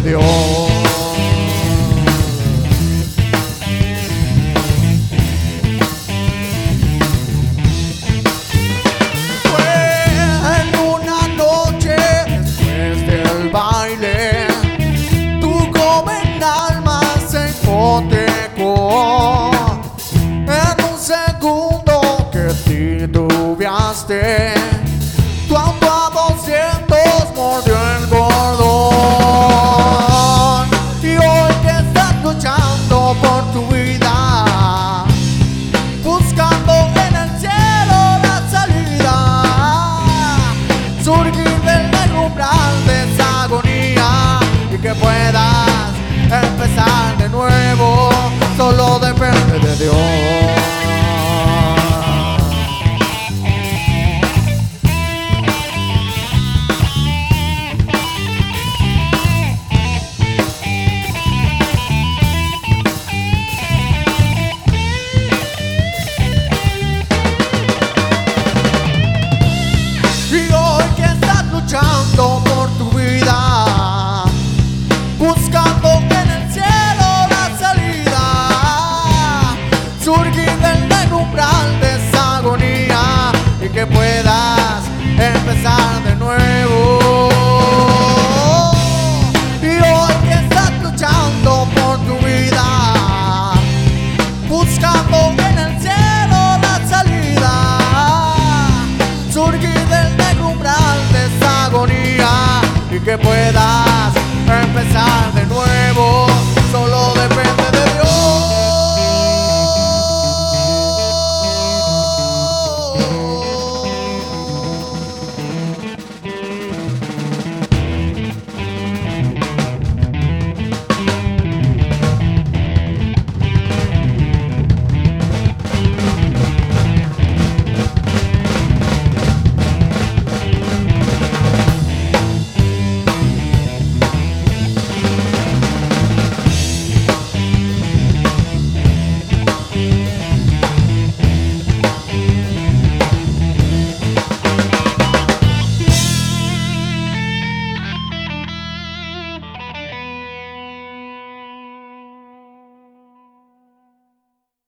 de Dios. Surgir del umbral de esa agonía y que puedas que puedas empezar de nuevo. Y hoy que estás luchando por tu vida, buscando en el cielo la salida, surgir del umbral de esa agonía y que puedas empezar de nuevo,